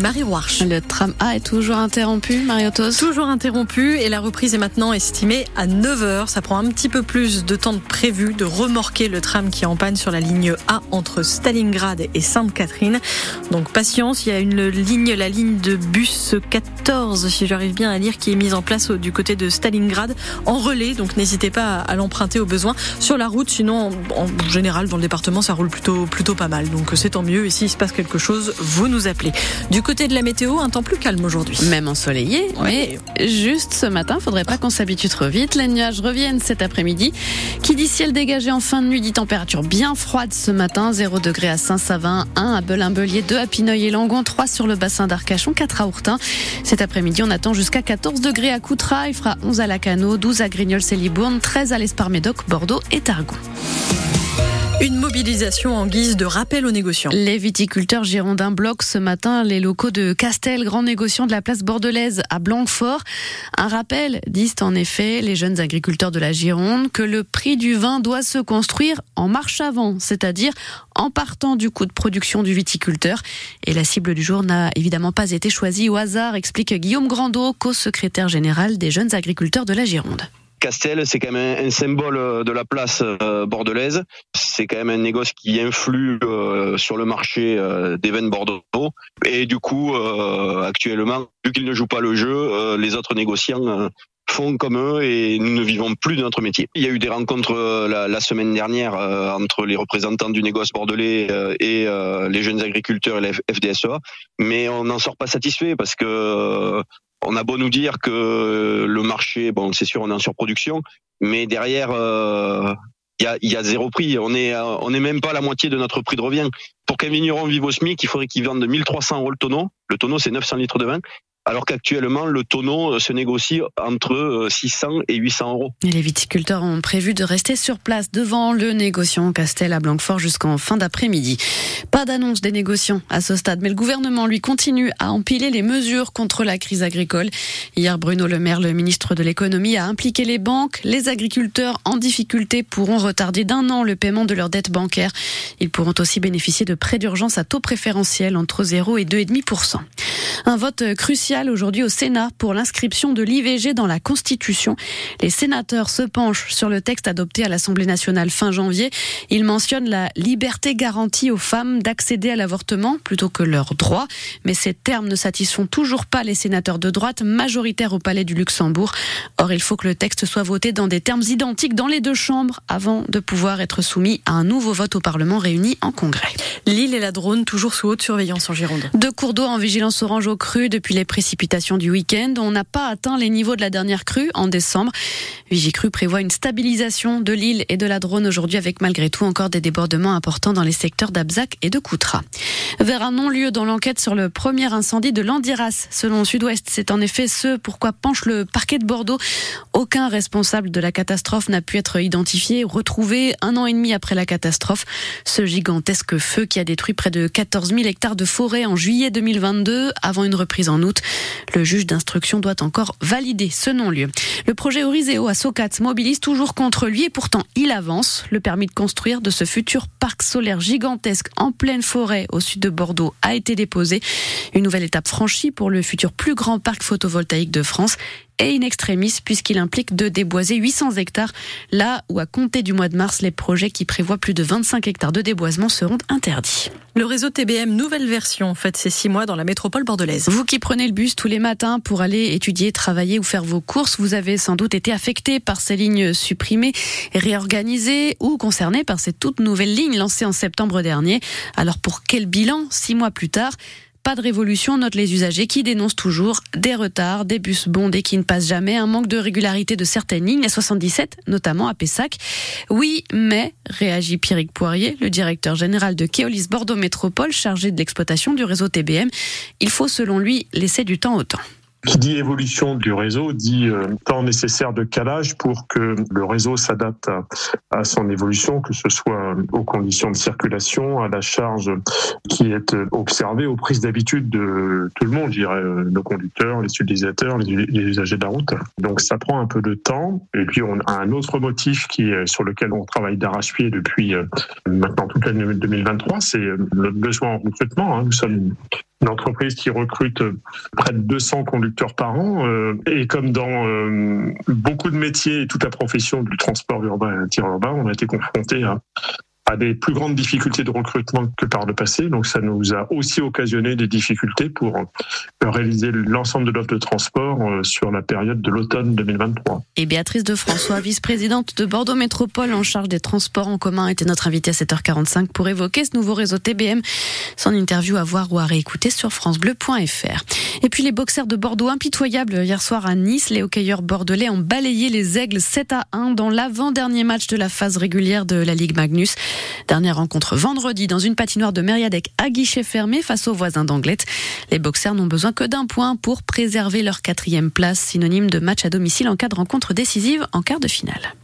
Marie Warch. Le tram A est toujours interrompu, Mariotos Toujours interrompu et la reprise est maintenant estimée à 9h. Ça prend un petit peu plus de temps de prévu de remorquer le tram qui est en panne sur la ligne A entre Stalingrad et Sainte-Catherine. Donc patience, il y a une ligne, la ligne de bus 14, si j'arrive bien à lire, qui est mise en place du côté de Stalingrad en relais. Donc n'hésitez pas à l'emprunter au besoin. Sur la route, sinon en général dans le département, ça roule plutôt, plutôt pas mal. Donc c'est tant mieux et s'il se passe quelque chose, vous nous appelez. Du côté de la météo, un temps plus calme aujourd'hui. Même ensoleillé, mais juste ce matin, faudrait pas qu'on s'habitue trop vite. Les nuages reviennent cet après-midi. Qui dit ciel dégagé en fin de nuit dit température bien froide ce matin. 0 degré à Saint-Savin, 1 à Belin-Belier, 2 à Pineuil et Langon, 3 sur le bassin d'Arcachon, 4 à Ourtin. Cet après-midi, on attend jusqu'à 14 degrés à Coutras. Il fera 11 à Lacano, 12 à Grignols-Célibourne, 13 à l'Esparmédoc, Bordeaux et Targon. Une mobilisation en guise de rappel aux négociants. Les viticulteurs girondins bloquent ce matin les locaux de Castel, grand négociant de la place bordelaise à Blanquefort. Un rappel, disent en effet les jeunes agriculteurs de la Gironde, que le prix du vin doit se construire en marche avant, c'est-à-dire en partant du coût de production du viticulteur. Et la cible du jour n'a évidemment pas été choisie au hasard, explique Guillaume Grandot, co-secrétaire général des jeunes agriculteurs de la Gironde. Castel, c'est quand même un, symbole euh, de la place euh, bordelaise. C'est quand même un négoce qui influe euh, sur le marché des vins Bordeaux. Et du coup, actuellement, vu qu'ils ne jouent pas le jeu, les autres négociants font comme eux et nous ne vivons plus de notre métier. Il y a eu des rencontres la, semaine dernière entre les représentants du négoce bordelais et les jeunes agriculteurs et la FDSEA, mais on n'en sort pas satisfait parce que on a beau nous dire que le marché, bon, c'est sûr, on est en surproduction, mais derrière, euh, il y, a, zéro prix. On est, on est même pas la moitié de notre prix de revient. Pour qu'un vigneron vive au SMIC, il faudrait qu'il vende 1300 euros le tonneau. Le tonneau, c'est 900 litres de vin alors qu'actuellement le tonneau euh, se négocie entre 600 euh, et 800 euros. les viticulteurs ont prévu de rester sur place devant le négociant Castel à Blanquefort jusqu'en fin d'après-midi. Pas d'annonce des négociants à ce stade, mais le gouvernement lui continue à empiler les mesures contre la crise agricole. Hier, Bruno Le Maire, le ministre de l'économie, a impliqué les banques. Les agriculteurs en difficulté pourront retarder d'un an le paiement de leurs dettes bancaires. Ils pourront aussi bénéficier de prêts d'urgence à taux préférentiel entre 0 et 2,5%. Un vote crucial aujourd'hui au Sénat pour l'inscription de l'IVG dans la Constitution. Les sénateurs se penchent sur le texte adopté à l'Assemblée nationale fin janvier. Ils mentionnent la liberté garantie aux femmes d'accéder à l'avortement plutôt que leurs droits. Mais ces termes ne satisfont toujours pas les sénateurs de droite majoritaires au Palais du Luxembourg. Or, il faut que le texte soit voté dans des termes identiques dans les deux chambres avant de pouvoir être soumis à un nouveau vote au Parlement réuni en congrès. L'île et la drone toujours sous haute surveillance en Gironde. Deux cours d'eau en vigilance orange crue depuis les précipitations du week-end. On n'a pas atteint les niveaux de la dernière crue en décembre. Vigicru prévoit une stabilisation de l'île et de la Drône aujourd'hui avec malgré tout encore des débordements importants dans les secteurs d'Abzac et de Coutras. Vers un non-lieu dans l'enquête sur le premier incendie de l'Andiras, selon Sud-Ouest. C'est en effet ce pourquoi penche le parquet de Bordeaux. Aucun responsable de la catastrophe n'a pu être identifié, retrouvé un an et demi après la catastrophe. Ce gigantesque feu qui a détruit près de 14 000 hectares de forêt en juillet 2022 avant une reprise en août. Le juge d'instruction doit encore valider ce non-lieu. Le projet Oriseo à Socat mobilise toujours contre lui et pourtant il avance. Le permis de construire de ce futur parc solaire gigantesque en pleine forêt au sud de Bordeaux a été déposé. Une nouvelle étape franchie pour le futur plus grand parc photovoltaïque de France et in extremis puisqu'il implique de déboiser 800 hectares là où à compter du mois de mars les projets qui prévoient plus de 25 hectares de déboisement seront interdits. Le réseau TBM nouvelle version faites ces six mois dans la métropole bordelaise. Vous qui prenez le bus tous les matins pour aller étudier, travailler ou faire vos courses, vous avez sans doute été affecté par ces lignes supprimées, réorganisées ou concerné par cette toute nouvelle ligne lancée en septembre dernier. Alors pour quel bilan six mois plus tard? Pas de révolution, notent les usagers qui dénoncent toujours des retards, des bus bondés qui ne passent jamais, un manque de régularité de certaines lignes, la 77 notamment à Pessac. Oui, mais, réagit Pierrick Poirier, le directeur général de Keolis Bordeaux Métropole chargé de l'exploitation du réseau TBM, il faut selon lui laisser du temps au temps. Qui dit évolution du réseau dit euh, temps nécessaire de calage pour que le réseau s'adapte à, son évolution, que ce soit aux conditions de circulation, à la charge qui est observée, aux prises d'habitude de tout le monde, je dirais, euh, nos conducteurs, les utilisateurs, les, usagers de la route. Donc ça prend un peu de temps. Et puis on a un autre motif qui est sur lequel on travaille d'arrache-pied depuis euh, maintenant toute l'année 2023, c'est le besoin en recrutement. Hein. Nous sommes une entreprise qui recrute près de 200 conducteurs par an. Et comme dans beaucoup de métiers et toute la profession du transport urbain et interurbain, on a été confronté à a des plus grandes difficultés de recrutement que par le passé. Donc ça nous a aussi occasionné des difficultés pour euh, réaliser l'ensemble de l'offre de transport euh, sur la période de l'automne 2023. Et Béatrice de François, vice-présidente de Bordeaux Métropole en charge des transports en commun, était notre invitée à 7h45 pour évoquer ce nouveau réseau TBM. Son interview à voir ou à réécouter sur francebleu.fr. Et puis les boxeurs de Bordeaux impitoyables hier soir à Nice, les hockeyeurs bordelais ont balayé les aigles 7 à 1 dans l'avant-dernier match de la phase régulière de la Ligue Magnus. Dernière rencontre vendredi dans une patinoire de Mériadec à guichet fermé face aux voisins d'Anglette. Les boxeurs n'ont besoin que d'un point pour préserver leur quatrième place, synonyme de match à domicile en cas de rencontre décisive en quart de finale.